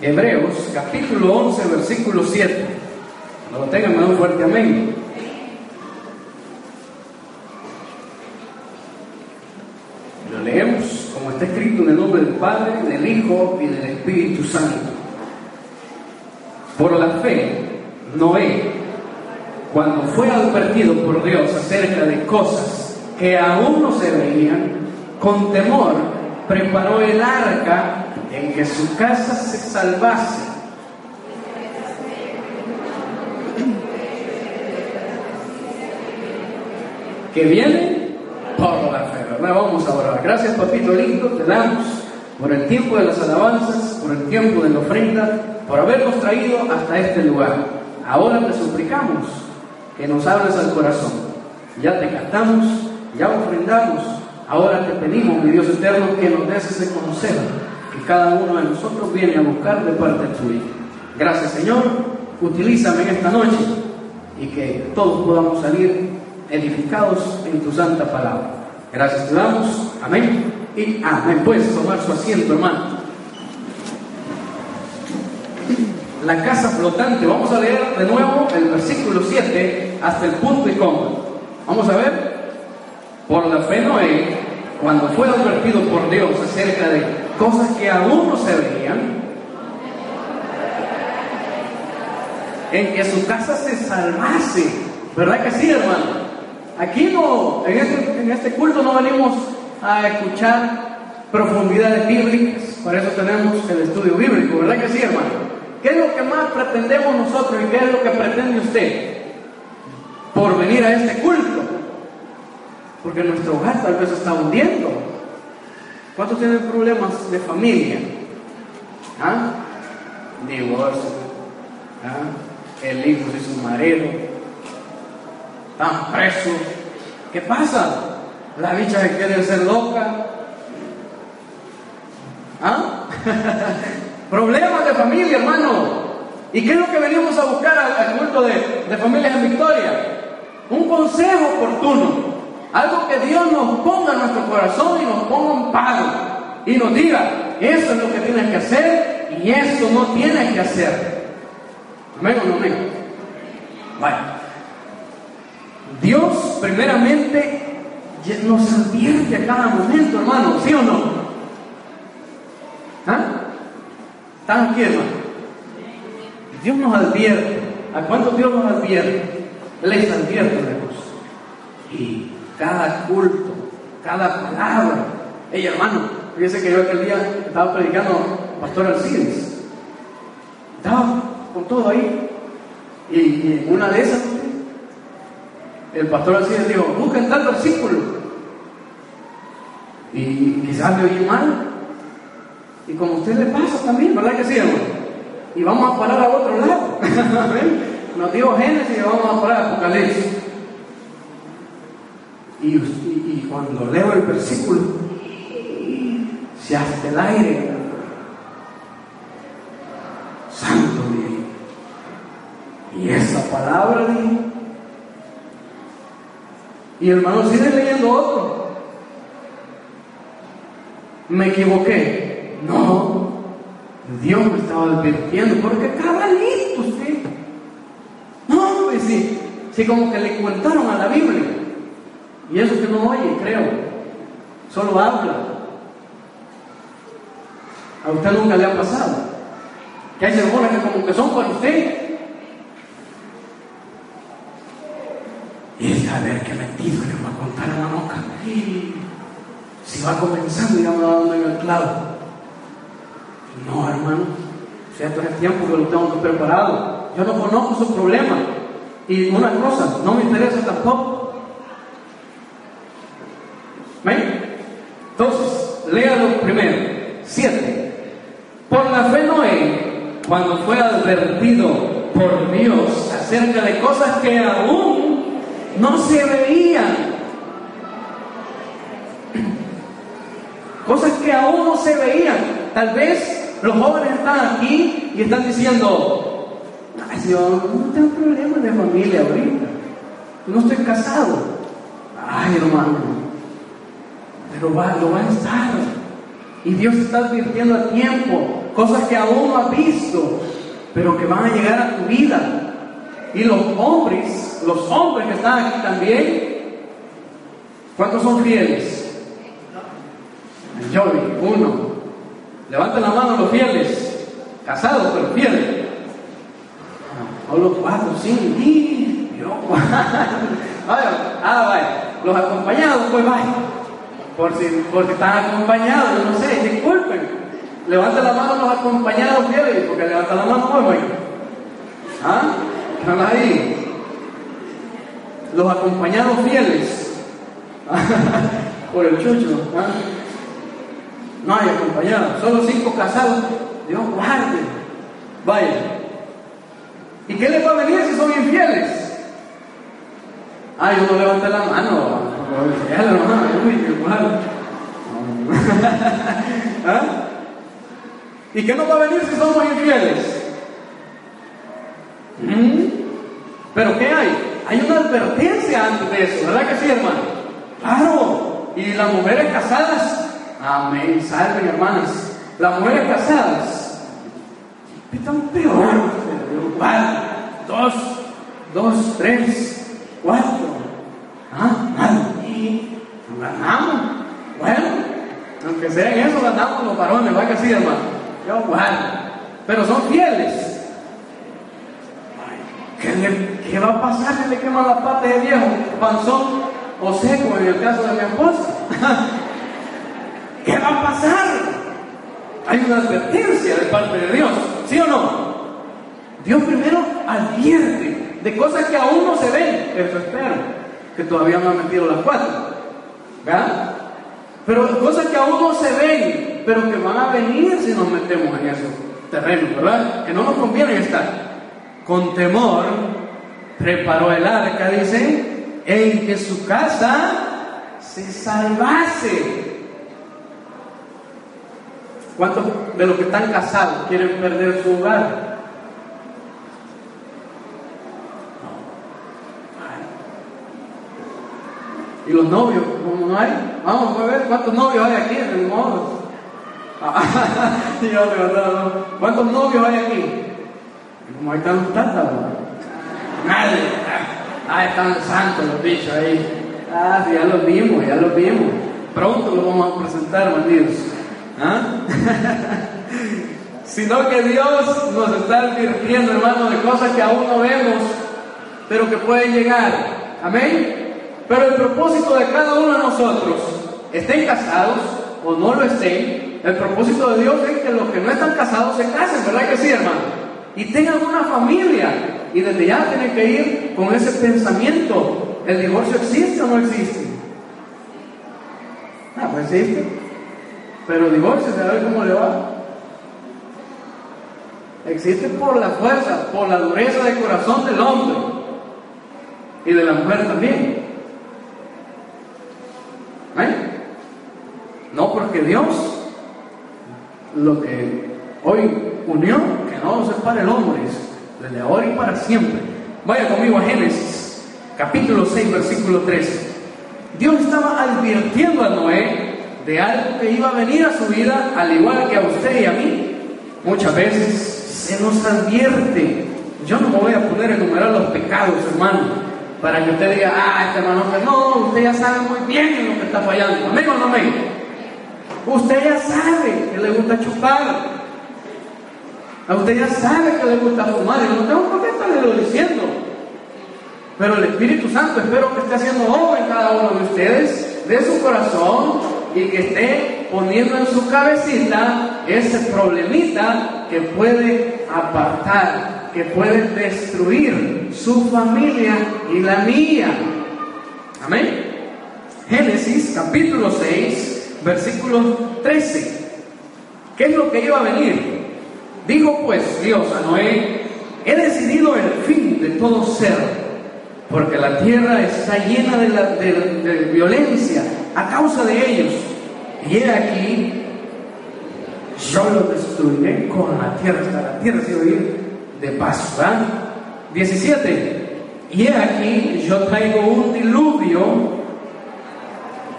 Hebreos capítulo 11, versículo 7. Cuando lo tengan, me da un fuerte amén. Lo leemos como está escrito en el nombre del Padre, del Hijo y del Espíritu Santo. Por la fe, Noé, cuando fue advertido por Dios acerca de cosas que aún no se veían, con temor preparó el arca en que su casa se salvase. Que viene por la fe, ¿verdad? Vamos a orar. Gracias, papito lindo, te damos por el tiempo de las alabanzas, por el tiempo de la ofrenda, por habernos traído hasta este lugar. Ahora te suplicamos que nos abres al corazón. Ya te cantamos, ya ofrendamos. Ahora te pedimos, mi Dios eterno, que nos des ese que cada uno de nosotros viene a buscar de parte tuya. Gracias, Señor. Utilízame en esta noche y que todos podamos salir edificados en tu santa palabra. Gracias te damos. Amén. Y amén. Puedes tomar su asiento, hermano. La casa flotante. Vamos a leer de nuevo el versículo 7 hasta el punto y coma. Vamos a ver. Por la fe Noé, cuando fue advertido por Dios acerca de cosas que aún no se veían, en que su casa se salvase. ¿Verdad que sí, hermano? Aquí no, en este, en este culto no venimos a escuchar profundidades bíblicas, para eso tenemos el estudio bíblico, ¿verdad que sí, hermano? ¿Qué es lo que más pretendemos nosotros y qué es lo que pretende usted por venir a este culto? Porque nuestro hogar tal vez está hundiendo. ¿Cuántos tienen problemas de familia? ¿Ah? Divorcio. ¿Ah? El hijo de su marido. Están presos. ¿Qué pasa? La bicha que quiere ser loca. ¿Ah? Problemas de familia, hermano. ¿Y qué es lo que venimos a buscar al, culto de, de familias en Victoria? Un consejo oportuno. Algo que Dios nos ponga en nuestro corazón y nos ponga un palo. Y nos diga, eso es lo que tienes que hacer y eso no tienes que hacer. Amén o no amén. Dios primeramente nos advierte a cada momento, hermano, ¿sí o no? ¿Ah? ¿Están aquí, hermano? Dios nos advierte. ¿A cuánto Dios nos advierte? Les advierte cosas. Y cada culto, cada palabra. Ey, hermano, fíjese que yo aquel día estaba predicando Pastor Alcides. Estaba con todo ahí. Y, y en una de esas, el pastor Alcides dijo, busquen tal versículo. Y quizás le oí mal. Y como a usted le pasa también, ¿verdad que sí, hermano? Y vamos a parar a otro lado. Nos dio Génesis y vamos a parar a Apocalipsis. Y, y, cuando leo el versículo, se hace el aire. Santo Dios. Y esa palabra, dije. Y hermano, sigue leyendo otro. Me equivoqué. No, Dios me estaba advirtiendo, porque cabalito usted. No, pues sí, sí, como que le contaron a la Biblia. Y eso que no oye, creo. Solo habla. A usted nunca le ha pasado. Que hay sermones que como que son para usted. Y él a ver qué mentido le va a contar a la boca. Si va comenzando ya me va dando en el clavo. No, hermano. O sea, todo el tiempo que lo tengo preparado. Yo no conozco su problema. Y una cosa, no me interesa tampoco. ¿Ven? Entonces, léalo primero. Siete. Por la fe Noé, cuando fue advertido por Dios acerca de cosas que aún no se veían, cosas que aún no se veían. Tal vez los jóvenes están aquí y están diciendo, ay Señor, no tengo problemas de familia ahorita, no estoy casado. Ay hermano, pero va, lo va a estar. Y Dios está advirtiendo a tiempo cosas que aún no has visto, pero que van a llegar a tu vida. Y los hombres, los hombres que están aquí también, ¿cuántos son fieles? Joey, uno. Levanten la mano los fieles, casados pero fieles. Solo cuatro, cinco, y yo, vaya, ah, vaya, los acompañados, pues vaya. Por si, porque están acompañados, no sé, disculpen. Levanta la mano los acompañados fieles, porque levanta la mano, pues, vaya. ¿Ah? ¿Están ahí? Los acompañados fieles. Por el chucho, ¿ah? No hay acompañados, solo cinco casados. Dios guarde. Vaya. ¿Y qué les va a venir si son infieles? Ah, yo no la mano. ¿Ah? ¿Y qué nos va a venir si somos infieles? ¿Mm? ¿Pero qué hay? Hay una advertencia antes de eso, ¿verdad que sí, hermano? Claro. Y las mujeres casadas, amén, salven, hermanas. Las mujeres casadas, están peor. Dos, dos, tres, cuatro. Ah, ganamos. Bueno, aunque sea en eso, ganamos los varones, ¿verdad que sí, hermano? Yo, bueno. Pero son fieles. ¿Qué, ¿Qué, va a pasar si le quema la pata de viejo, panzón o seco en el caso de mi esposa? ¿Qué va a pasar? Hay una advertencia de parte de Dios, ¿sí o no? Dios primero advierte de cosas que aún no se ven, eso espero, que todavía no han metido las cuatro, ¿verdad? Pero cosas que aún no se ven, pero que van a venir si nos metemos en esos terrenos, ¿verdad? Que no nos conviene estar con temor, preparó el arca, dice, en que su casa se salvase. ¿Cuántos de los que están casados quieren perder su hogar? ¿Y los novios? ¿Cómo no hay? Vamos a ver cuántos novios hay aquí en el modo. ¿Cuántos novios hay aquí? como ahí están los Nadie. Ah, están santos los bichos ahí. Ah, ya los vimos, ya los vimos. Pronto los vamos a presentar, bandidos. ¿Ah? Sino que Dios nos está advirtiendo, hermano, de cosas que aún no vemos, pero que pueden llegar. Amén. Pero el propósito de cada uno de nosotros, estén casados o no lo estén, el propósito de Dios es que los que no están casados se casen, ¿verdad que sí, hermano? y tengan una familia. Y desde ya tienen que ir con ese pensamiento. ¿El divorcio existe o no existe? Ah, pues existe. Pero divorcio, ¿sabe cómo le va? Existe por la fuerza, por la dureza de corazón del hombre y de la mujer también. ¿Eh? No porque Dios lo que hoy unió, que no se separe el hombre, desde ahora y para siempre. Vaya conmigo a Génesis, capítulo 6, versículo 13. Dios estaba advirtiendo a Noé de algo que iba a venir a su vida, al igual que a usted y a mí. Muchas veces se nos advierte. Yo no me voy a poner a enumerar los pecados, hermano, para que usted diga, ah, este hermano, no, usted ya sabe muy bien en lo que está fallando. Amén o no amén. Usted ya sabe que le gusta chupar, a usted ya sabe que le gusta fumar y no tengo por qué estarle diciendo. Pero el Espíritu Santo espero que esté haciendo obra en cada uno de ustedes, de su corazón, y que esté poniendo en su cabecita ese problemita que puede apartar, que puede destruir su familia y la mía. Amén. Génesis capítulo 6, versículo 13. ¿Qué es lo que iba a venir? Dijo pues Dios a Noé, he decidido el fin de todo ser, porque la tierra está llena de, violencia a causa de ellos. Y he aquí, yo lo destruiré con la tierra, hasta la tierra se ir de paz. 17. Y he aquí, yo traigo un diluvio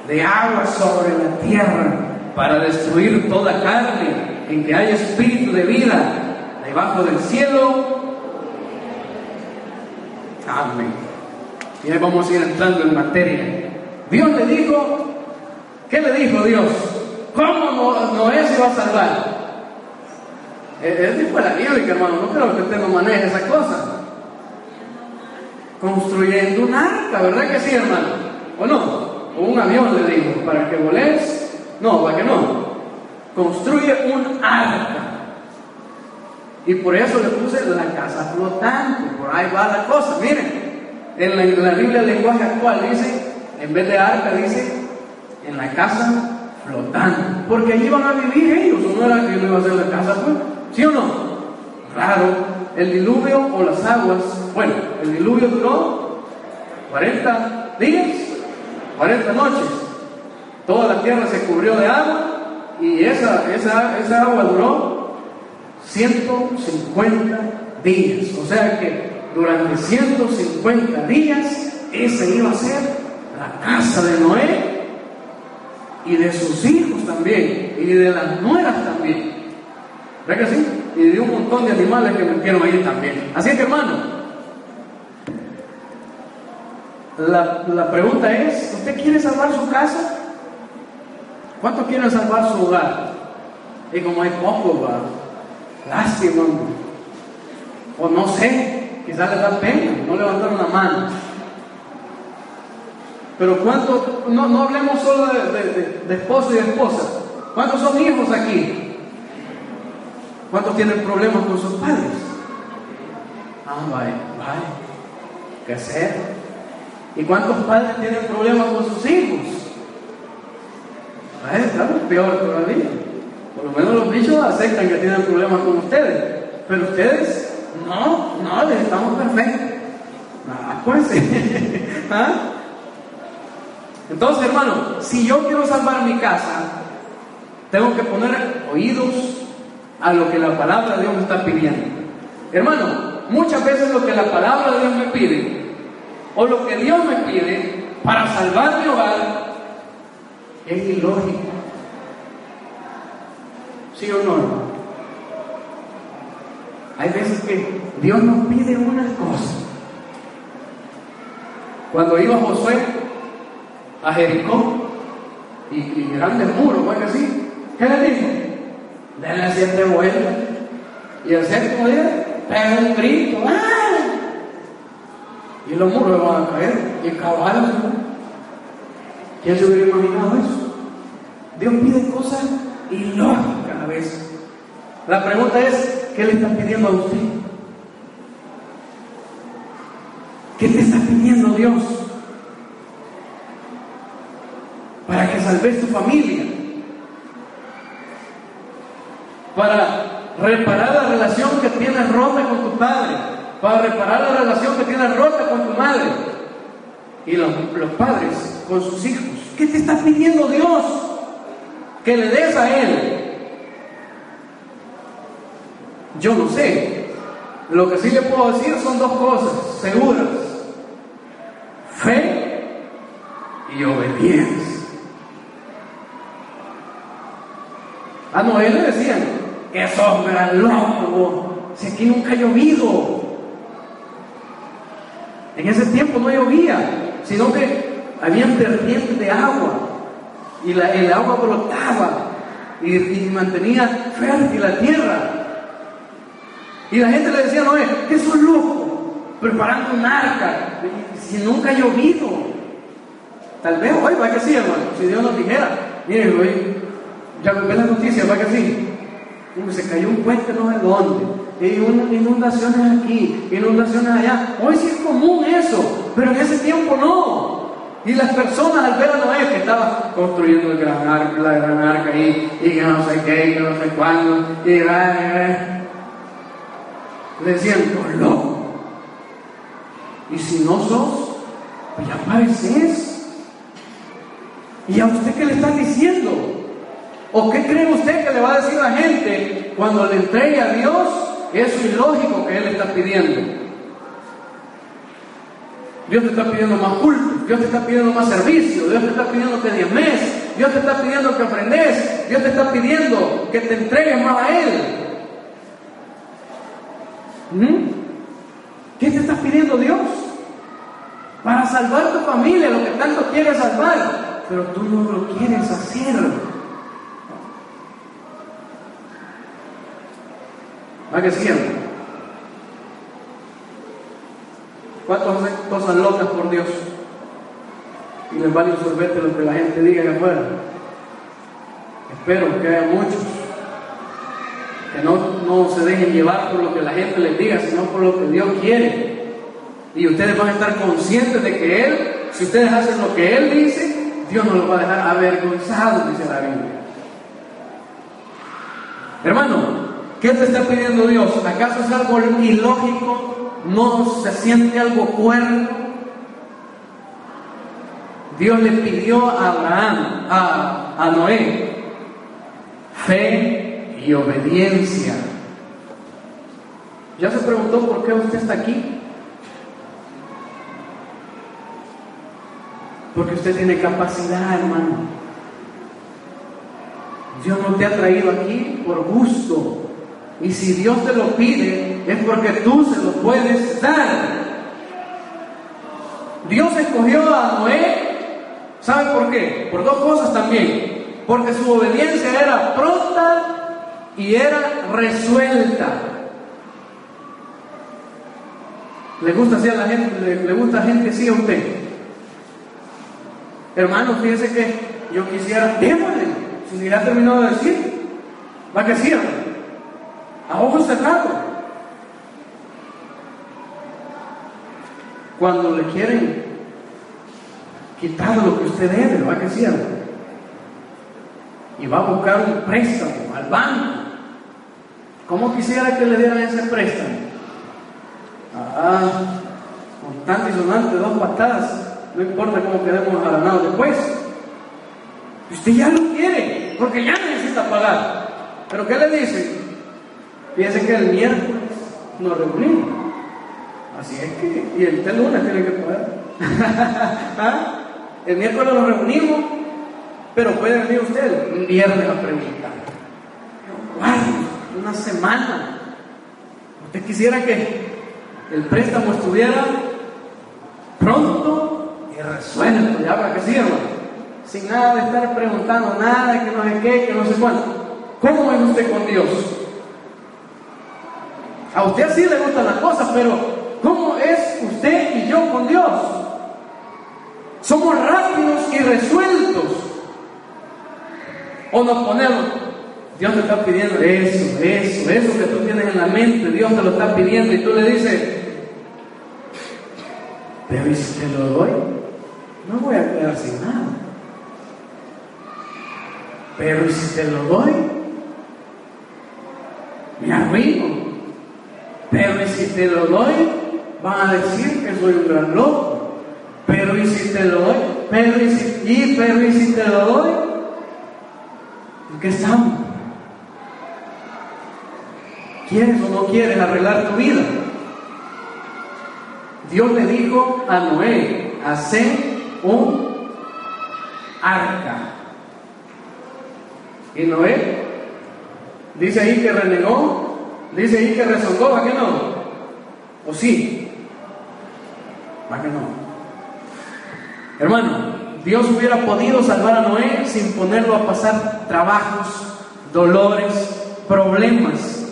de agua sobre la tierra para destruir toda carne, en que haya espíritu de vida debajo del cielo. Amén. Y ahí vamos a ir entrando en materia. Dios le dijo, ¿qué le dijo Dios? ¿Cómo Noé se va a salvar? Es dijo la bíblica, hermano, no creo que usted no maneje esa cosa. Construyendo un arca, ¿verdad que sí, hermano? ¿O no? O un avión le digo, para que voles. No, para que no. Construye un arca. Y por eso le puse la casa flotante. Por ahí va la cosa. Miren, en la, Biblia, el lenguaje actual dice, en vez de arca, dice, en la casa flotante. Porque allí van a vivir ellos. ¿O no era que iba a ser la casa, pues? ¿Sí o no? Claro, el diluvio o las aguas, bueno, el diluvio duró 40 días, 40 noches. Toda la tierra se cubrió de agua y esa, esa, esa agua duró 150 días. O sea que durante 150 días esa iba a ser la casa de Noé y de sus hijos también y de las nueras también. ¿Verdad que sí? Y de un montón de animales que metieron ahí también. Así que hermano, la, la pregunta es, ¿usted quiere salvar su casa? ¿Cuántos quieren salvar su hogar? Y como hay poco, lástima, o no sé, quizás les da pena, no levantar una mano. Pero ¿cuántos, no, no hablemos solo de, de, de esposo y esposa, ¿cuántos son hijos aquí? ¿Cuántos tienen problemas con sus padres? Ah, vaya, vaya. ¿Qué hacer? ¿Y cuántos padres tienen problemas con sus hijos? Vaya, claro, peor todavía. Por lo menos los bichos aceptan que tienen problemas con ustedes. Pero ustedes, no, no, les estamos perfectos. Ah, pues ¿Ah? Entonces, hermano, si yo quiero salvar mi casa, tengo que poner oídos a lo que la palabra de Dios me está pidiendo. Hermano, muchas veces lo que la palabra de Dios me pide, o lo que Dios me pide para salvar mi hogar, es ilógico. ¿Sí o no? Hay veces que Dios nos pide unas cosas. Cuando iba Josué a Jericó y, grandes muros, bueno, así, ¿qué le dijo? Denle siete vueltas. Y el séptimo día, pega un grito, ¡ah! Y los muros van a caer, y caballos. ¿Quién se hubiera imaginado eso? Dios pide cosas ilógicas a veces. La pregunta es, ¿qué le está pidiendo a usted? ¿Qué te está pidiendo Dios? Para que salves tu familia para reparar la relación que tienes rota con tu padre, para reparar la relación que tienes rota con tu madre. Y los, los padres con sus hijos. ¿Qué te está pidiendo Dios? Que le des a Él. Yo no sé. Lo que sí le puedo decir son dos cosas seguras. Fe y obediencia. A Noé le decían, que sos gran loco, si aquí nunca ha llovido. En ese tiempo no llovía, sino que había vertientes de agua y la, el agua brotaba y, mantenía fértil la tierra. Y la gente le decía, no, que sos loco, preparando un arca, si nunca ha llovido. Tal vez hoy va que sí, hermano, si Dios nos dijera, miren, hoy ya ve las noticias, va que sí se cayó un puente no sé dónde, y inundaciones aquí, inundaciones allá. Hoy sí es común eso, pero en ese tiempo no. Y las personas al ver a Noé que estaba construyendo el gran arca, la gran arca ahí, y que no sé qué, y que no sé cuándo, y, le decían, loco. Y si no sos, pues ya pareces. ¿Y a usted qué le están diciendo? ¿O qué cree usted que le va a decir la gente cuando le entregue a Dios eso ilógico que Él está pidiendo? Dios te está pidiendo más culto, Dios te está pidiendo más servicio, Dios te está pidiendo que mes, Dios te está pidiendo que aprendes. Dios te está pidiendo que te entregues más a Él. ¿Mm? ¿Qué te está pidiendo Dios? Para salvar tu familia, lo que tanto quieres salvar, pero tú no lo quieres hacer. ¿Va que siempre? ¿Cuántos hacen cosas locas por Dios? Y les vale un sorbete lo que la gente diga que afuera. Espero que haya muchos que no, no se dejen llevar por lo que la gente les diga, sino por lo que Dios quiere. Y ustedes van a estar conscientes de que Él, si ustedes hacen lo que Él dice, Dios no los va a dejar avergonzados, dice la Biblia. Hermano, ¿qué te está pidiendo Dios? ¿Acaso es algo ilógico? ¿No se siente algo cuerdo? Dios le pidió a Abraham, a, a Noé, fe y obediencia. ¿Ya se preguntó por qué usted está aquí? Porque usted tiene capacidad, hermano. Dios no te ha traído aquí por gusto. Y si Dios te lo pide, es porque tú se lo puedes dar. Dios escogió a Noé ¿Saben por qué? Por dos cosas también. Porque su obediencia era pronta y era resuelta. ¿Le gusta así a la gente? ¿Le, gusta a gente así a usted? Hermano, fíjese que yo quisiera, démosle, si ya terminó de decir, va que sí, a ojos cerrados. Cuando le quieren quitar lo que usted debe, ¿va que cierto? Y va a buscar un préstamo al banco. ¿Cómo quisiera que le dieran ese préstamo? Ah, con tanto y sonante, dos patadas, no importa cómo quedemos agranados después. Usted ya lo quiere, porque ya necesita pagar. ¿Pero qué le dice? Fíjense que el miércoles nos reunimos. Así es que, y el lunes tiene que pagar. ¿Ah? El miércoles nos reunimos, pero puede venir usted un viernes a preguntar. una semana. ¿Usted quisiera que el préstamo estuviera pronto y resuelto, ya para que sirva? Sin nada de estar preguntando nada, que no sé qué, que no sé cuánto. ¿Cómo es usted con Dios? A usted sí le gustan las cosas, pero ¿cómo es usted y yo con Dios? Somos rápidos y resueltos. O nos ponemos, Dios te está pidiendo eso, eso, eso que tú tienes en la mente, Dios te lo está pidiendo y tú le dices, pero ¿y si te lo doy? No voy a quedar sin nada. Pero ¿y si te lo doy? Me arruino. Pero ¿y si te lo doy? Van a decir que soy un gran loco. Pero y si te lo doy, pero y si, y, pero y si te lo doy, ¿en qué estamos? ¿Quieres o no quieres arreglar tu vida? Dios le dijo a Noé, hace un arca. Y Noé dice ahí que renegó, dice ahí que rezongó, ¿a qué no? ¿O sí? ¿A qué no? Hermano, Dios hubiera podido salvar a Noé sin ponerlo a pasar trabajos, dolores, problemas.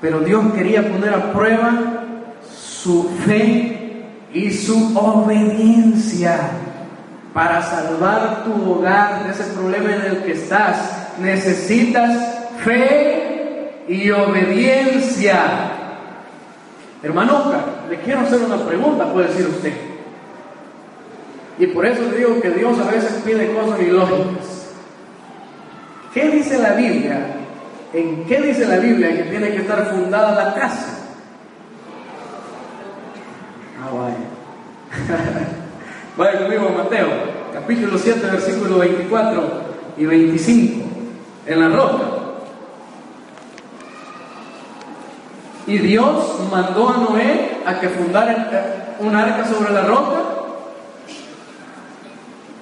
Pero Dios quería poner a prueba su fe y su obediencia para salvar tu hogar de ese problema en el que estás. Necesitas fe y obediencia. Hermano le quiero hacer una pregunta, puede decir usted. Y por eso digo que Dios a veces pide cosas ilógicas. ¿Qué dice la Biblia? ¿En qué dice la Biblia que tiene que estar fundada la casa? Ah, vaya. vaya conmigo a Mateo, capítulo 7, versículo 24 y 25, en la roca. Y Dios mandó a Noé a que fundara un arca sobre la roca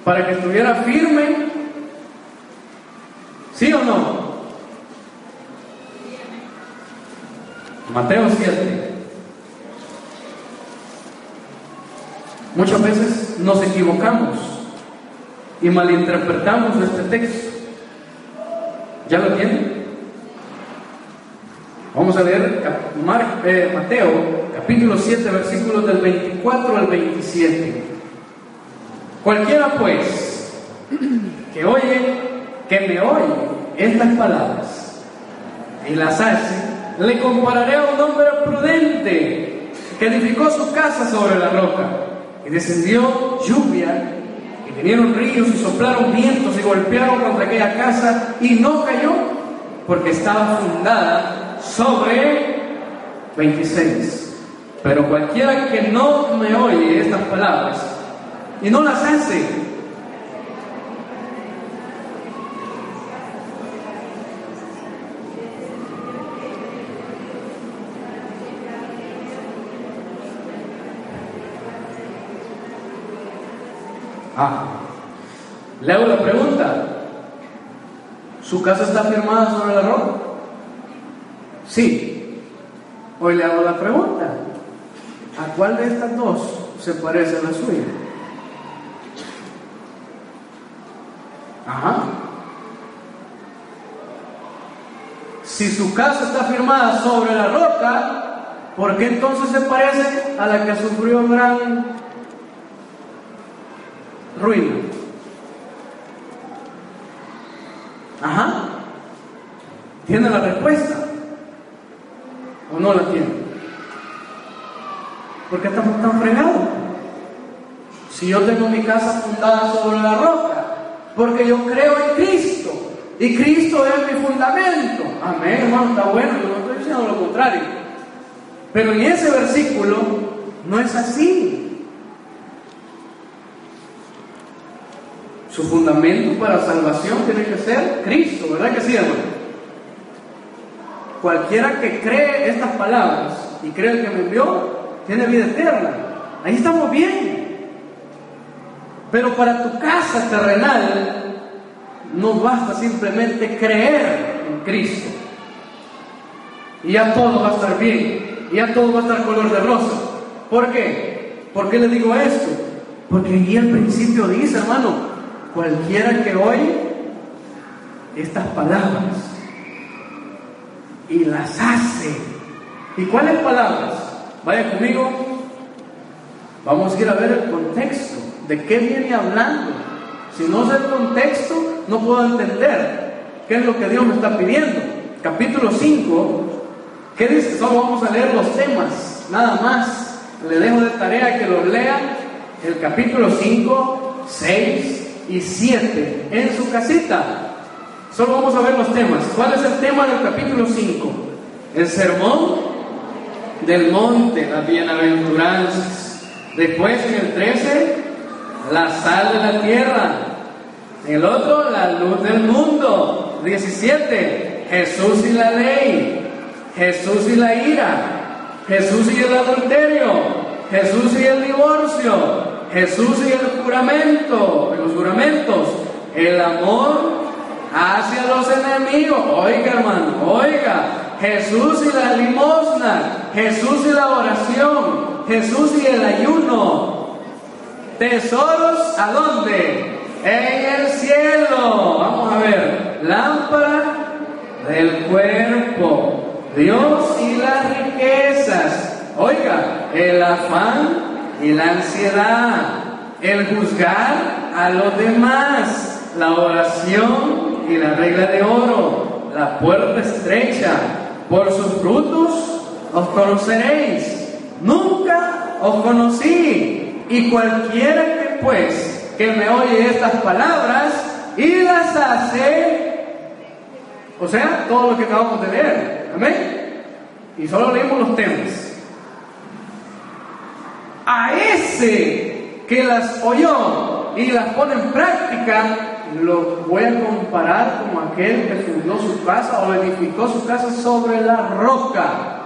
para que estuviera firme. ¿Sí o no? Mateo 7. Muchas veces nos equivocamos y malinterpretamos este texto. ¿Ya lo tienen? Vamos a leer eh, Mateo capítulo 7 versículos del 24 al 27. Cualquiera pues que oye, que me oye estas palabras y las hace, le compararé a un hombre prudente que edificó su casa sobre la roca y descendió lluvia y vinieron ríos y soplaron vientos y golpearon contra aquella casa y no cayó porque estaba fundada sobre 26. Pero cualquiera que no me oye estas palabras y no las hace, Ah, le hago la pregunta. ¿Su casa está firmada sobre la roca? Sí. Hoy le hago la pregunta. ¿A cuál de estas dos se parece a la suya? Ajá. Si su casa está firmada sobre la roca, ¿por qué entonces se parece a la que sufrió gran ruina? Ajá. ¿Tiene la respuesta? ¿O no la tiene? ¿Por qué estamos tan fregados? Si yo tengo mi casa fundada sobre la roca, porque yo creo en Cristo y Cristo es mi fundamento. Amén, hermano, está bueno, yo no estoy diciendo lo contrario. Pero en ese versículo no es así. Su fundamento para salvación tiene que ser Cristo, ¿verdad que sí, hermano? Cualquiera que cree estas palabras y cree que me envió, tiene vida eterna. Ahí estamos bien. Pero para tu casa terrenal no basta simplemente creer en Cristo. Y ya todo va a estar bien. Y ya todo va a estar color de rosa. ¿Por qué? ¿Por qué le digo esto? Porque ahí al principio dice, hermano, cualquiera que oye estas palabras y las hace. ¿Y cuáles palabras? Vaya conmigo. Vamos a ir a ver el contexto. ¿De qué viene hablando? Si no sé el contexto, no puedo entender qué es lo que Dios me está pidiendo. Capítulo 5, ¿qué dice? Solo vamos a leer los temas, nada más. Le dejo de tarea que los lean el capítulo 5, 6 y 7 en su casita. Solo vamos a ver los temas. ¿Cuál es el tema del capítulo 5? El sermón del monte, las bienaventuranzas. Después en el 13, la sal de la tierra. En el otro, la luz del mundo. 17, Jesús y la ley. Jesús y la ira. Jesús y el adulterio. Jesús y el divorcio. Jesús y el juramento. Los juramentos. El amor hacia los enemigos. Oiga, hermano, oiga. Jesús y la limosna, Jesús y la oración, Jesús y el ayuno. Tesoros a dónde? En el cielo. Vamos a ver. Lámpara del cuerpo. Dios y las riquezas. Oiga, el afán y la ansiedad. El juzgar a los demás. La oración y la regla de oro. La puerta estrecha por sus frutos os conoceréis. Nunca os conocí. Y cualquiera que pues que me oye estas palabras y las hace, o sea, todo lo que acabamos de leer. Amén. Y solo leemos los temas. A ese que las oyó y las pone en práctica, lo voy a comparar como aquel que fundó su casa o edificó su casa sobre la roca.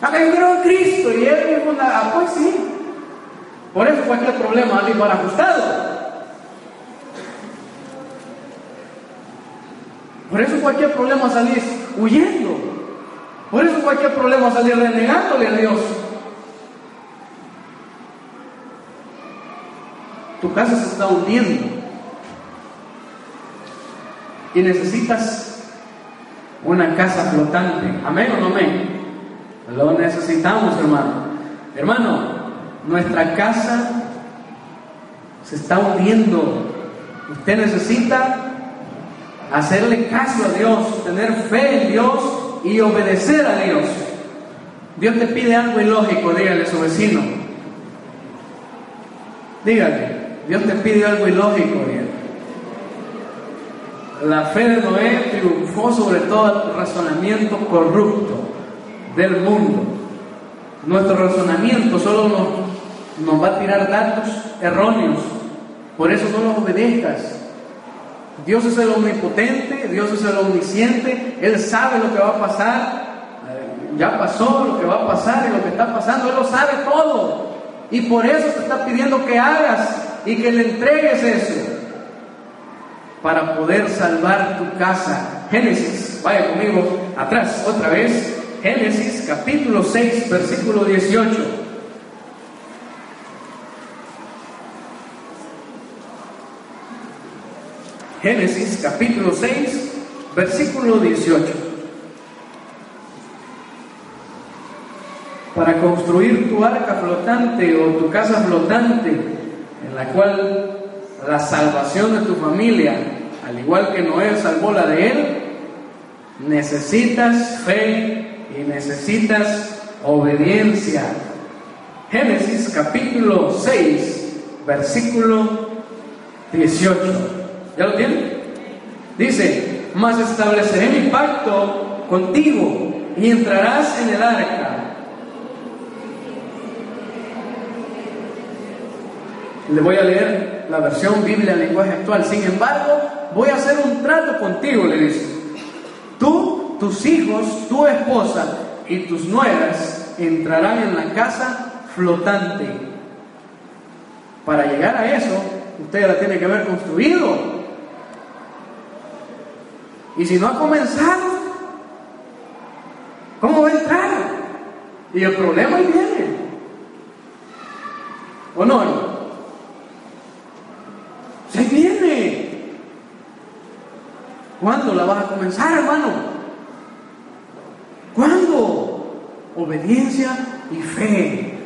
Acá yo creo en Cristo y él me funda. Ah, pues sí. Por eso cualquier problema va para ajustado. Por eso cualquier problema salís huyendo. Por eso cualquier problema salir renegándole a Dios. Tu casa se está hundiendo. Y necesitas una casa flotante. Amén o no amén. Lo necesitamos, hermano. Hermano, nuestra casa se está hundiendo. Usted necesita hacerle caso a Dios, tener fe en Dios y obedecer a Dios. Dios te pide algo ilógico, dígale a su vecino. Dígale, Dios te pide algo ilógico, dígale. La fe de Noé triunfó sobre todo el razonamiento corrupto del mundo. Nuestro razonamiento solo nos, va a tirar datos erróneos. Por eso no los obedezcas. Dios es el omnipotente, Dios es el omnisciente, Él sabe lo que va a pasar, eh, ya pasó lo que va a pasar y lo que está pasando, Él lo sabe todo. Y por eso te está pidiendo que hagas y que le entregues eso para poder salvar tu casa. Génesis, vaya conmigo atrás otra vez. Génesis capítulo 6, versículo 18. Génesis capítulo 6, versículo 18. Para construir tu arca flotante o tu casa flotante, en la cual la salvación de tu familia, al igual que Noé salvó la de él, necesitas fe y necesitas obediencia. Génesis capítulo 6, versículo 18. ¿Ya lo tienen? Dice, mas estableceré mi pacto contigo y entrarás en el arca. Le voy a leer la versión Biblia en lenguaje actual. Sin embargo, voy a hacer un trato contigo, le dice. Tú, tus hijos, tu esposa y tus nueras entrarán en la casa flotante. Para llegar a eso, usted la tiene que haber construido. Y si no ha comenzado, ¿cómo va a entrar? Y el problema viene. ¿O no? Se viene. ¿Cuándo la vas a comenzar, hermano? ¿Cuándo? Obediencia y fe.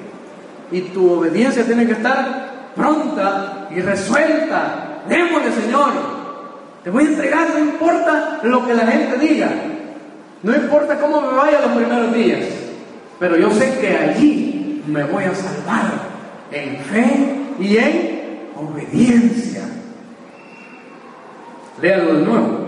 Y tu obediencia tiene que estar pronta y resuelta. Démosle, Señor. Te voy a entregar, no importa lo que la gente diga, no importa cómo me vaya los primeros días, pero yo sé que allí me voy a salvar en fe y en obediencia. Léalo de nuevo.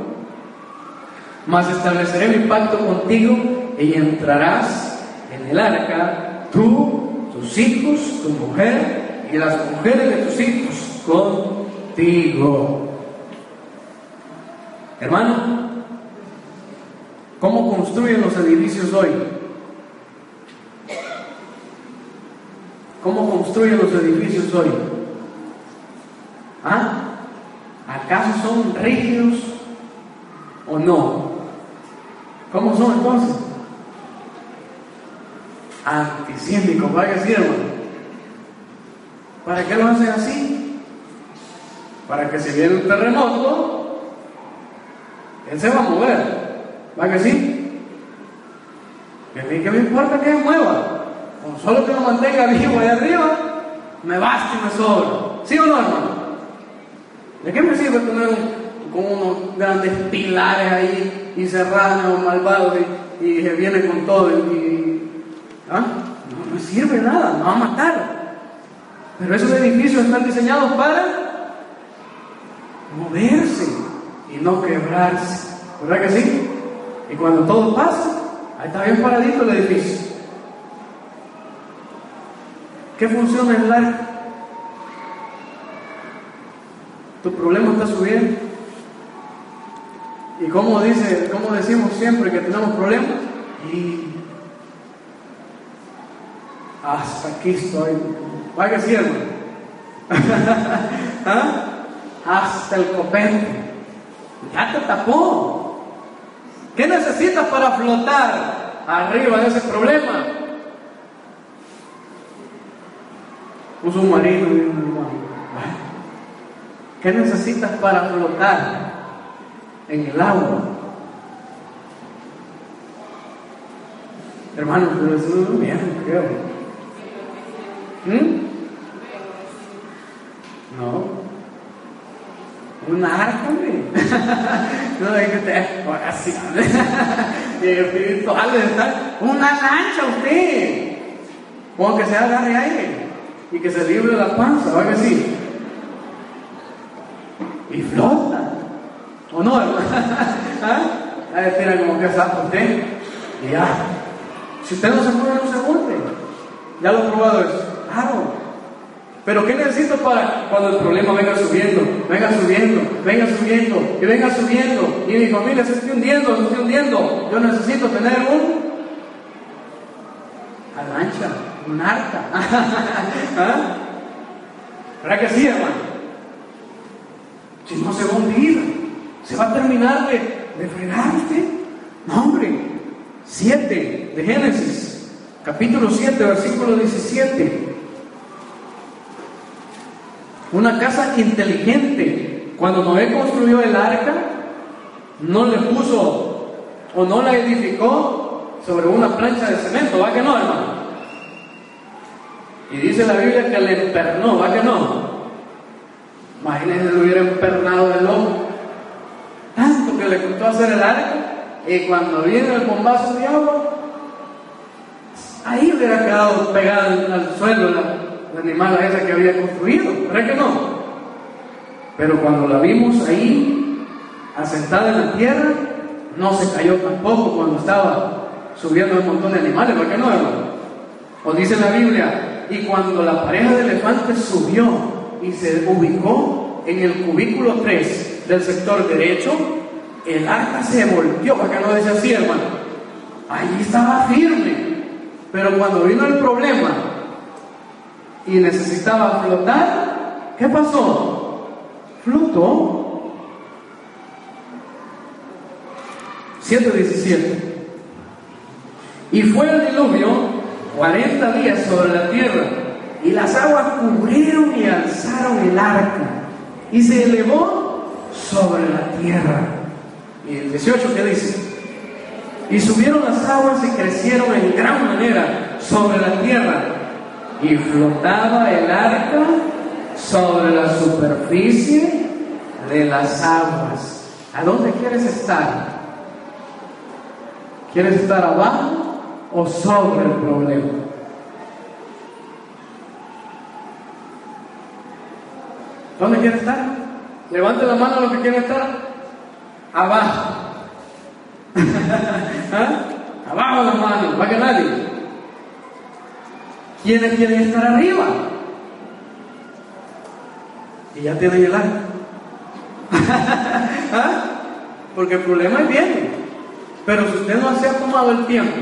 Mas estableceré mi pacto contigo y entrarás en el arca, tú, tus hijos, tu mujer y las mujeres de tus hijos contigo. Hermano, ¿cómo construyen los edificios hoy? ¿Cómo construyen los edificios hoy? ¿Ah? ¿Acaso son rígidos o no? ¿Cómo son entonces? Antisímicos, ¿para qué decir, hermano? ¿Para qué lo hacen así? Para que si viene un terremoto, él se va a mover. ¿Va que sí? ¿A mí qué me importa que se mueva? Con solo que lo mantenga vivo ahí arriba, me basta y me sobra. ¿Sí o no, hermano? ¿De qué me sirve tener con unos grandes pilares ahí y serranos malvados y, y, se viene con todo? Y, ¿ah? No me sirve nada, me va a matar. Pero esos edificios están diseñados para moverse y no quebrarse. ¿Verdad que sí? Y cuando todo pasa, ahí está bien paradito el edificio. ¿Qué funciona el arca? Tu problema está subiendo. Y como dice, como decimos siempre que tenemos problemas, y hasta aquí estoy. Vaya que sí, hermano. ¿Ah? Hasta el copete. Ya te tapó. ¿Qué necesitas para flotar arriba de ese problema? Un submarino ¿Qué necesitas para flotar en el agua? Hermano, pero eso es bien, creo. ¿Mm? No. Un arca, no, es que te. Así. espiritual, Una lancha, usted. O que sea agarre aire y que se libre la panza, ¿va que sí? Y flota. ¿O no, hermano? ¿Ah? Ahí como que sabe usted. Y ya. Si usted no se mueve, no se vuelve. Ya lo he probado eso. Claro. Pero ¿qué necesito para cuando el problema venga subiendo, venga subiendo, venga subiendo y venga subiendo y mi familia se esté hundiendo, se esté hundiendo? Yo necesito tener un alancha, un arca. ¿Ah? ¿Verdad que sí, hermano? Si no se va se va a terminar de, de. No, hombre. 7 de Génesis, capítulo 7, versículo 17. Una casa inteligente. Cuando Noé construyó el arca, no le puso o no la edificó sobre una plancha de cemento, ¿va que no, hermano? Y dice la Biblia que le empernó, ¿va que no? Imagínense si hubiera empernado el lomo. Le costó hacer el arca, y cuando viene el bombazo de agua, ahí hubiera quedado pegado al suelo la, la animal esa que había construido, ¿verdad que no? Pero cuando la vimos ahí, asentada en la tierra, no se cayó tampoco cuando estaba subiendo un montón de animales, ¿verdad que no, hermano? O dice la Biblia, y cuando la pareja de elefantes subió y se ubicó en el cubículo 3 del sector derecho, el arca se volteó, para que no dice así, hermano. Allí estaba firme. Pero cuando vino el problema y necesitaba flotar, ¿qué pasó? Flotó. 117. Y fue el diluvio 40 días sobre la tierra, y las aguas cubrieron y alzaron el arca, y se elevó sobre la tierra. Y el 18, ¿qué dice? Y subieron las aguas y crecieron en gran manera sobre la tierra, y flotaba el arca sobre la superficie de las aguas. ¿A dónde quieres estar? ¿Quieres estar abajo o sobre el problema? ¿Dónde quieres estar? Levante la mano a los que quieren estar abajo. ¿Ah? Abajo la mano, para que nadie. ¿Quiénes quieren estar arriba? Y ya tienen el arca. ¿Ah? Porque el problema es bien. Pero si usted no se ha tomado el tiempo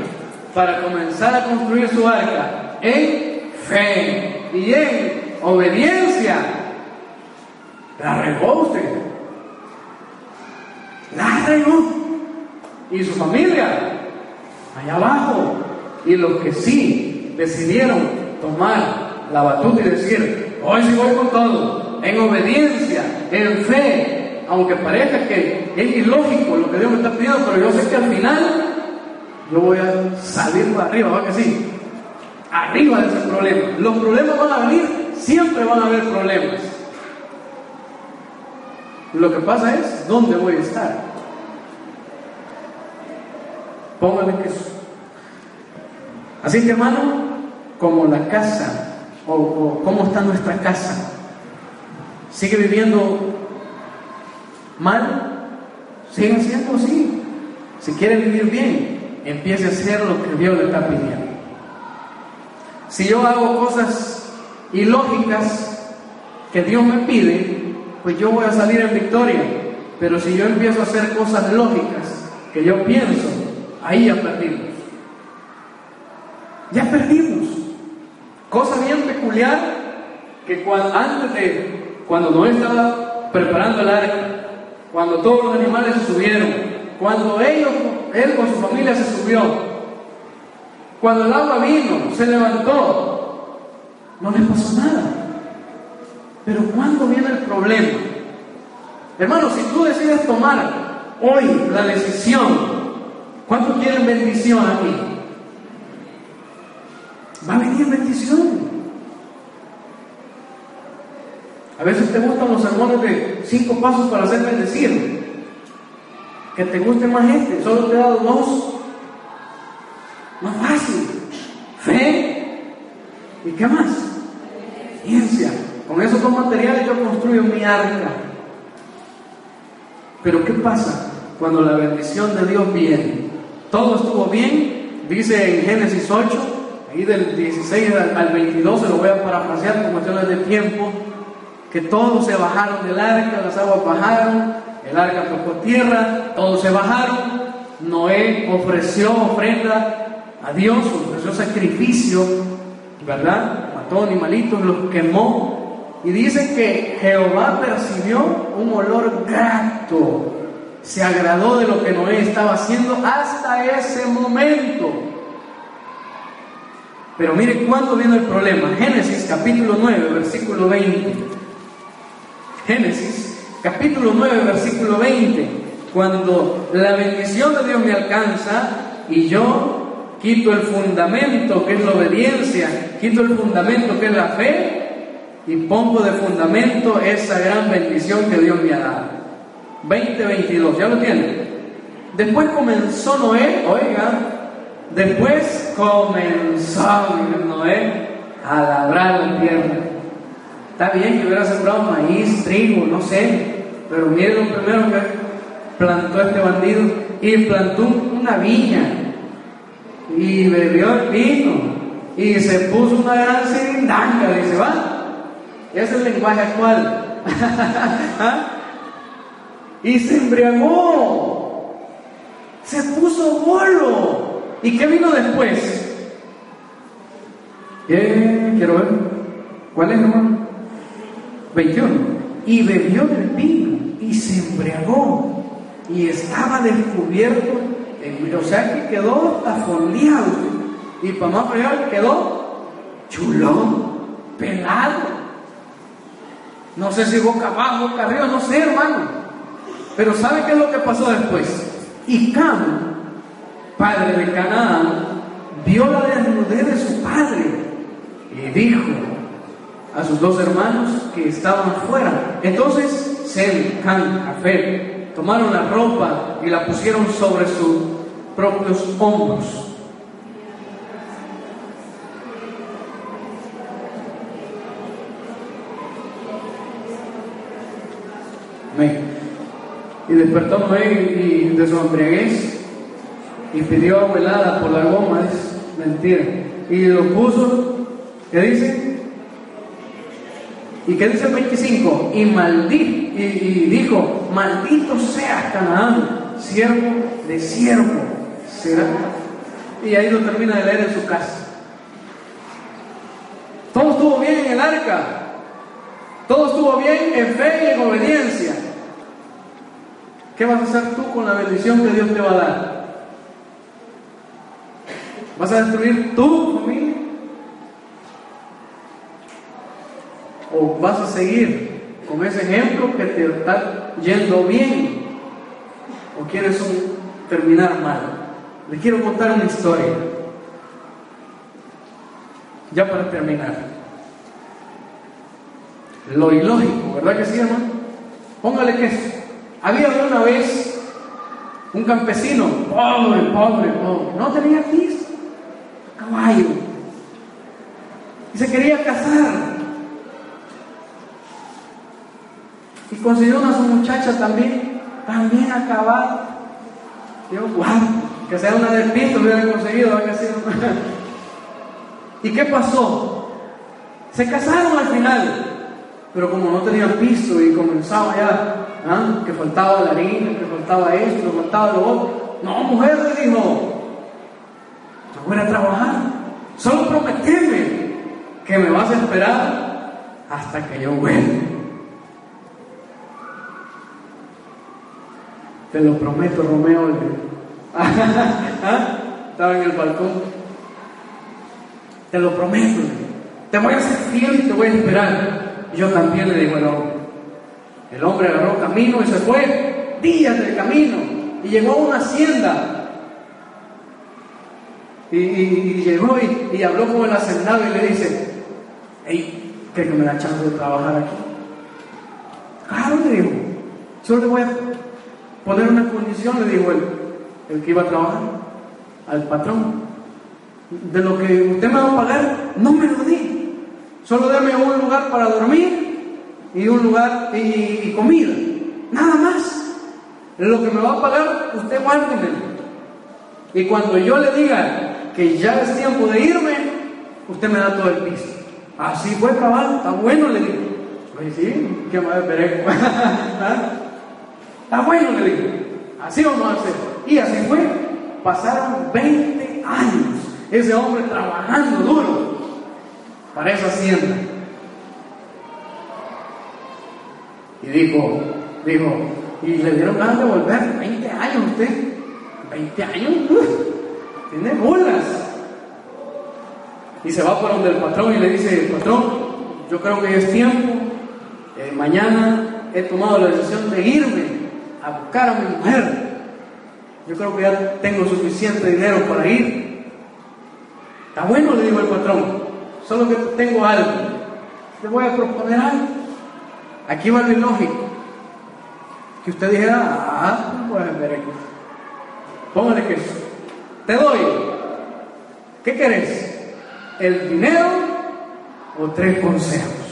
para comenzar a construir su arca en fe y en obediencia, la regó usted. Regó. Y su familia, allá abajo. Y los que sí decidieron tomar la batuta y decir, hoy sí voy con todo, en obediencia, en fe, aunque parezca que es ilógico lo que Dios me está pidiendo, pero yo sé que al final yo voy a salir para arriba, ¿va que sí? Arriba de ese problema. Los problemas van a venir, siempre van a haber problemas. Lo que pasa es, ¿dónde voy a estar? Póngale que Así que hermano, como la casa, o, cómo está nuestra casa, sigue viviendo mal, sigue siendo así. Si quiere vivir bien, empiece a hacer lo que Dios le está pidiendo. Si yo hago cosas ilógicas que Dios me pide, pues yo voy a salir en victoria. Pero si yo empiezo a hacer cosas lógicas que yo pienso, ahí ya perdimos. Ya perdimos. Cosa bien peculiar que cuando, antes de, cuando no estaba preparando el arca, cuando todos los animales se subieron, cuando ellos, él con su familia se subió, cuando el agua vino, se levantó, no les pasó nada. Pero cuando viene el problema, hermano, si tú decides tomar hoy la decisión, ¿cuántos quieren bendición aquí? Va a venir bendición. A veces te gustan los sermones de cinco pasos para ser bendecido. Que te guste más este, solo te he dado dos. Más fácil. Fe. ¿Y qué más? Ciencia. Con esos dos materiales yo construyo mi arca. Pero ¿qué pasa cuando la bendición de Dios viene? Todo estuvo bien, dice en Génesis 8, ahí del 16 al 22, se lo voy a parafrasear por cuestiones de tiempo que todos se bajaron del arca, las aguas bajaron, el arca tocó tierra, todos se bajaron, Noé ofreció ofrenda a Dios, ofreció sacrificio, ¿verdad? Mató animalitos, los quemó, y dice que Jehová percibió un olor grato, se agradó de lo que Noé estaba haciendo hasta ese momento. Pero mire cuándo viene el problema. Génesis capítulo 9, versículo 20. Génesis capítulo 9, versículo 20, cuando la bendición de Dios me alcanza y yo quito el fundamento que es la obediencia, quito el fundamento que es la fe y pongo de fundamento esa gran bendición que Dios me ha dado. 2022, ¿ya lo tienen? Después comenzó Noé, oiga, después comenzó Noé a labrar la tierra Está bien que hubiera sembrado maíz, trigo, no sé, pero mire lo primero que plantó este bandido y plantó una viña y bebió el vino y se puso una gran cirindanga, dice, va, es el lenguaje actual. ¿Ah? Y se embriagó, se puso bolo. ¿Y qué vino después? Quiero ver. ¿Cuál es, hermano? 21. Y bebió del vino y se embriagó y estaba descubierto, o sea que quedó afondeado y para más quedó chulón, pelado. No sé si boca abajo, boca arriba, no sé, hermano. Pero ¿sabe qué es lo que pasó después? Y Cam, padre de Canaán, vio la desnudez de su padre y dijo, a sus dos hermanos que estaban afuera. Entonces Sem, Can, Jafet tomaron la ropa y la pusieron sobre sus propios hombros. Y despertó Noé y de su embriaguez y pidió agua por la goma, es mentira. Y lo puso, ¿qué dice? ¿Y qué dice el 25? Y, maldito, y, dijo, maldito seas Canaán, siervo de siervo será. Y ahí lo termina de leer en su casa. Todo estuvo bien en el arca. Todo estuvo bien en fe y en obediencia. ¿Qué vas a hacer tú con la bendición que Dios te va a dar? ¿Vas a destruir tu familia? ¿O vas a seguir con ese ejemplo que te está yendo bien? ¿O quieres terminar mal? Les quiero contar una historia. Ya para terminar. Lo ilógico, ¿verdad que sí, hermano? Póngale que había una vez un campesino, pobre, pobre, pobre, no tenía piso, caballo, y se quería casar. Y consiguió una su muchacha también, también acabada. Dios guarda, que sea una del piso hubiera conseguido, ¿Y qué pasó? Se casaron al final, pero como no tenían piso y comenzaba ya, ¿ah? que faltaba la harina, que faltaba esto, faltaba lo otro. No, mujer le dijo, yo voy a trabajar, solo prometeme que me vas a esperar hasta que yo vuelva. Te lo prometo, Romeo. ¿Ah? Estaba en el balcón. Te lo prometo. Te voy a ser fiel y te voy a esperar. Yo también le digo al hombre. El hombre agarró camino y se fue. Días de camino. Y llegó a una hacienda. Y, llegó y, habló con el hacendado y le dice, hey, ¿qué que me da chance de trabajar aquí? Claro, le digo, solo le voy a poner una condición, le dijo el, el que iba a trabajar, al patrón. De lo que usted me va a pagar, no me lo di. Solo déme un lugar para dormir y un lugar y, comida. Nada más. Lo que me va a pagar, usted guárdeme. Y cuando yo le diga que ya es tiempo de irme, usted me da todo el piso. Así fue, cabal, está bueno, le digo. Sí, qué madre pereco. ¿Ah? Está bueno, le digo. Así vamos a hacer. Y así fue. Pasaron 20 años ese hombre trabajando duro para esa hacienda. Y dijo, dijo, y le dieron ganas de volver. 20 años usted. 20 años. tiene bolas. Y se va por donde el patrón y le dice, patrón, yo creo que es tiempo. Eh, mañana he tomado la decisión de irme a buscar a mi mujer. Yo creo que ya tengo suficiente dinero para ir. Está bueno, le dijo el patrón. Solo que tengo algo. Le voy a proponer algo. Aquí va lo lógico. Que usted dijera, ah, pues ver aquí. Póngale que te doy. ¿Qué querés? ¿El dinero o tres consejos?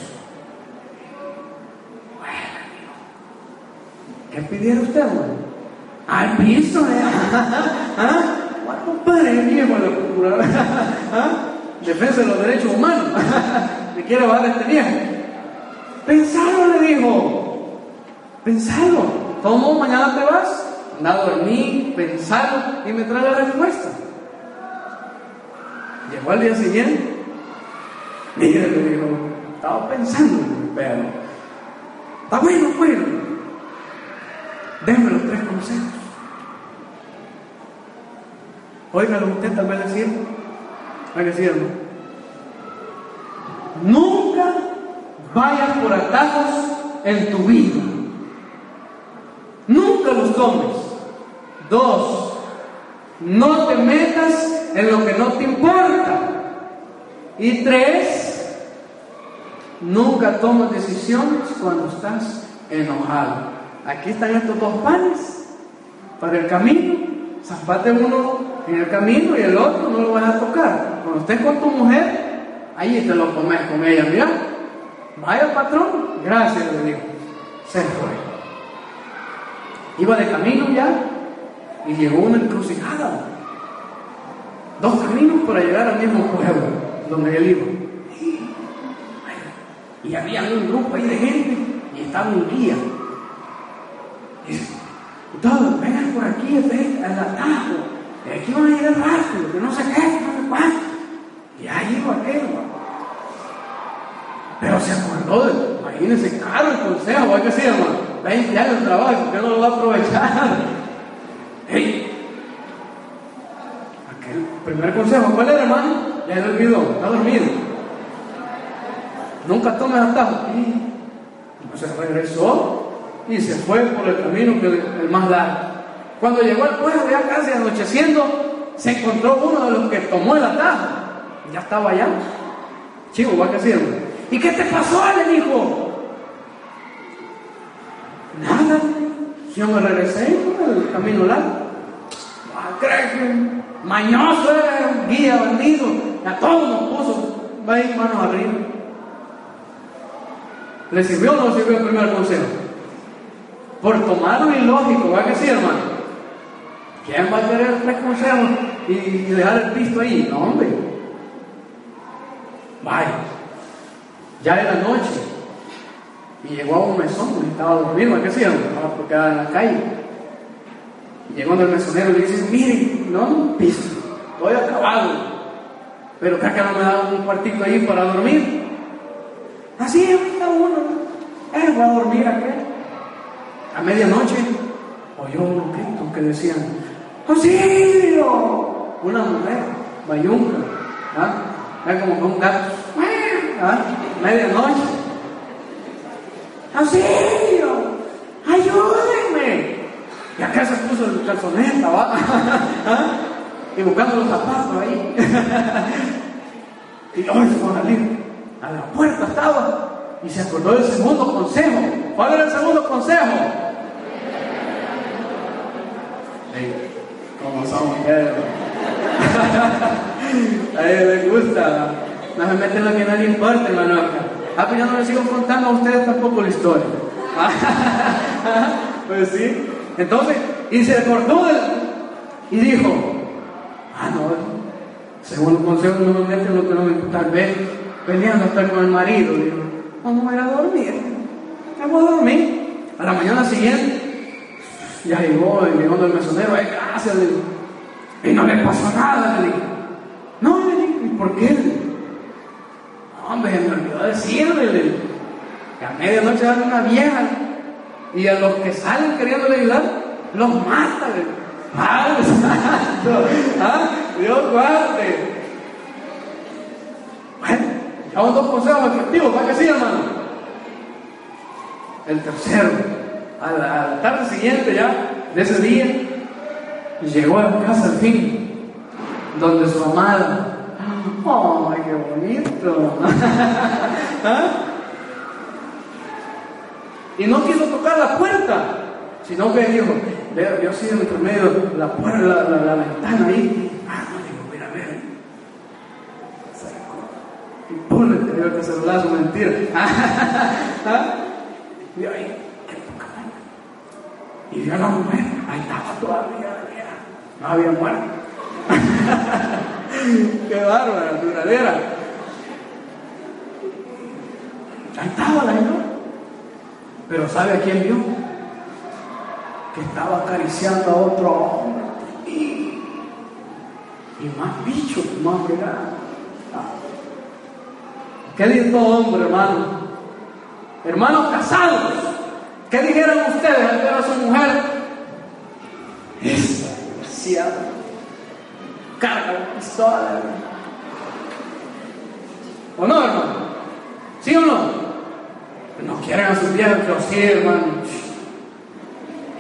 ¿Qué pidiera usted, hermano? Al piso, ¿eh? ¿Ah? compadre? ¿Ah? Defensa de los derechos humanos. ¿Me quiere bajar este viaje? Pensalo, le dijo. Pensalo. ¿Cómo mañana te vas? Anda a dormir, pensalo y me trae la respuesta. Llegó al día siguiente. Mire, le dijo, estaba pensando, pero está bueno, bueno. Déme los tres consejos. Óigalo usted, tal vez decir, hay que. Nunca vayas por atajos en tu vida. Nunca los tomes. Dos, no te metas en lo que no te importa. Y tres, nunca tomes decisiones cuando estás enojado aquí están estos dos panes para el camino. Zapate uno en el camino y el otro no lo vas a tocar. Cuando estés con tu mujer, ahí te lo comes con ella, mira. Vaya patrón, gracias, le digo. Se fue. Iba de camino ya y llegó una encrucijada. Dos caminos para llegar al mismo pueblo donde él iba. Y había un grupo ahí de gente y estaba un guía todos, vengan por aquí, ven al atajo. Aquí van a llegar rápido, que no se qué, no sé cuánto. Y ahí iba aquel. Pero se acordó de, imagínense, caro el consejo, hay que decir, hermano, 20 años de trabajo, ¿por qué no lo va a aprovechar? Hey. Aquel primer consejo, ¿cuál era, hermano? Ya se olvidó, está dormido. Nunca tomes atajo. Y entonces regresó y se fue por el camino que el más largo. Cuando llegó al pueblo, ya casi anocheciendo, se encontró uno de los que tomó el atajo. Ya estaba allá. Chivo, va a decir. ¿Y qué te pasó? Le dijo. Nada. Yo me regresé por el camino largo. Ah, que mañoso un guía bandido. A todos nos puso. Va a ir manos arriba. ¿Le o no sirvió el primer consejo? por tomarlo ilógico, ¿va que sí, hermano? ¿Quién va a querer tres consejos y, dejar el pisto ahí? No, hombre. Vaya. Ya era noche. Y llegó a un mesón y estaba dormido, ¿va que sí, hermano? Estaba porque en la calle. Llegó el mesonero y le dice, mire, no, piso, estoy acabado. Pero creo no me da un cuartito ahí para dormir. Así está uno. Eh, voy a dormir aquí. A medianoche oyó un grito que decían, ¡Auxilio! Una mujer, bayunca, ¿ah? Es como un gato, ¿ah? Medianoche. ¡Auxilio! ¡Ayúdenme! Y acá se puso el calzoneta, ¿va? ¿Ah? Y buscando los zapatos ahí. y hoy fue a salir. A la puerta estaba. Y se acordó del segundo consejo. ¿Cuál era el segundo consejo? como somos Pedro. a él le gusta. No se meten lo que le importa, hermano. Ah, pues yo no les sigo contando a ustedes tampoco la historia. pues sí. Entonces, y se acordó y dijo, ah, no, según los consejos no me meten lo que no me tal vez peleando estar con el marido. Dijo, vamos a ir a dormir. Vamos a dormir. A la mañana siguiente, ya llegó llegó el mesonero, ay, gracias. Y no le pasó nada, le. No, ¿y por qué? No, hombre, me olvidó decirle. Que a medianoche sale una vieja y a los que salen queriéndole ayudar, los mata. Padre Santo, ¿ah? Dios guarde. Bueno, llevamos dos consejos efectivos, ¿para que sí, hermano? El tercero, a la, tarde siguiente ya, de ese día, llegó a la casa al fin, donde su amada, ¡ay, qué bonito! ¿Ah? Y no quiso tocar la puerta, sino que dijo, yo así entre medio, la puerta, la, ventana ahí, ah, no, digo, mira, a ver. Y pum, le dio el celular, su mentira. ¿Ah? Y ahí, qué madre. Y vio a la mujer, ahí estaba todavía no había muerto. qué bárbara, duradera. Ahí estaba la señora. Pero ¿sabe a quién vio? Que estaba acariciando a otro hombre. Y, y más bicho, más pegado. ¿Qué todo hombre, hermano? Hermanos casados, ¿qué dijeron ustedes al ver a su mujer? Esa desgraciada. Carga la pistola. ¿O no, hermano? ¿Sí o no? No quieren a sus viejas, pero sí, hermano.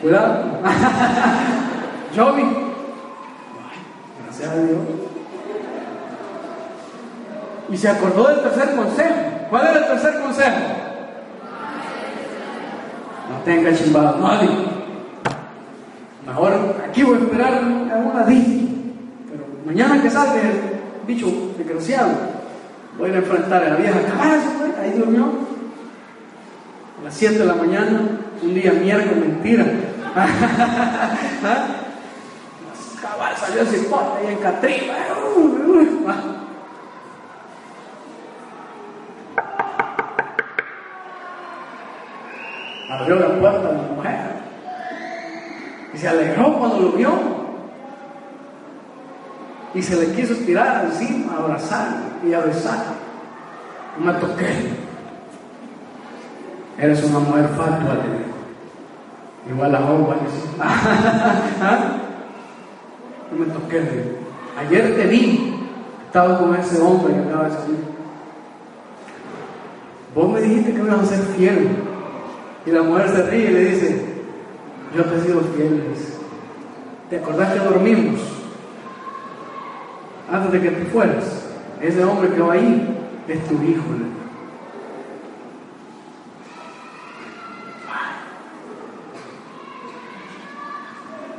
Cuidado. Yo vi. Gracias a Dios. Y se acordó del tercer consejo. ¿Cuál era el tercer consejo? No tenga chimbado nadie. Mejor aquí voy a esperar a una. Mañana que salga el bicho desgraciado, voy a enfrentar a la vieja caballo, ahí durmió. A las 7 de la mañana, un día miércoles, mentira. ¿Ah? Cabal salió ese cipote ahí en Catriba. Abrió la puerta a la mujer y se alegró cuando lo vio. Y se le quiso tirar encima, abrazar y a besar. No me toqué. Eres una mujer fatua, le dijo. Igual a agua, No me toqué. Ayer te vi, estaba con ese hombre que acaba de salir. Vos me dijiste que me ibas a ser fiel. Y la mujer se ríe y le dice, yo te he sido fiel. ¿Te acordás que dormimos? Antes de que te fueras. Ese hombre que va ahí es tu hijo.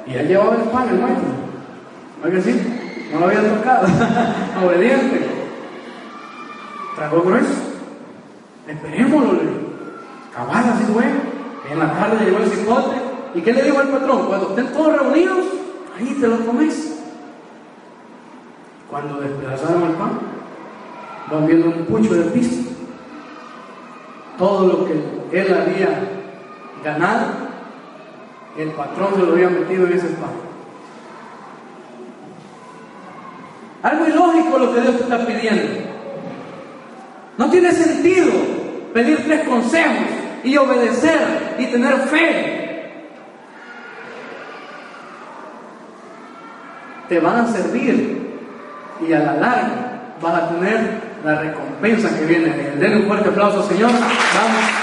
Y él llevaba el pan, el maestro. ¿No que sí? No lo había tocado. Obediente. Trago grueso. Esperémoslo, Cabal, así fue. En la tarde llegó el cipote. ¿Y qué le dijo al patrón? Cuando estén todos reunidos, ahí te lo comes. Cuando despedazaron el pan, van viendo un pucho de piso. Todo lo que él había ganado, el patrón se lo había metido en ese pan. Algo ilógico lo que Dios te está pidiendo. No tiene sentido pedir tres consejos y obedecer y tener fe. Te van a servir y a la larga vas a tener la recompensa que viene. Denle un fuerte aplauso, Señor. Vamos.